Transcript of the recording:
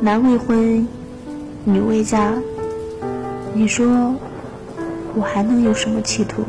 男未婚女未嫁你说我还能有什么企图？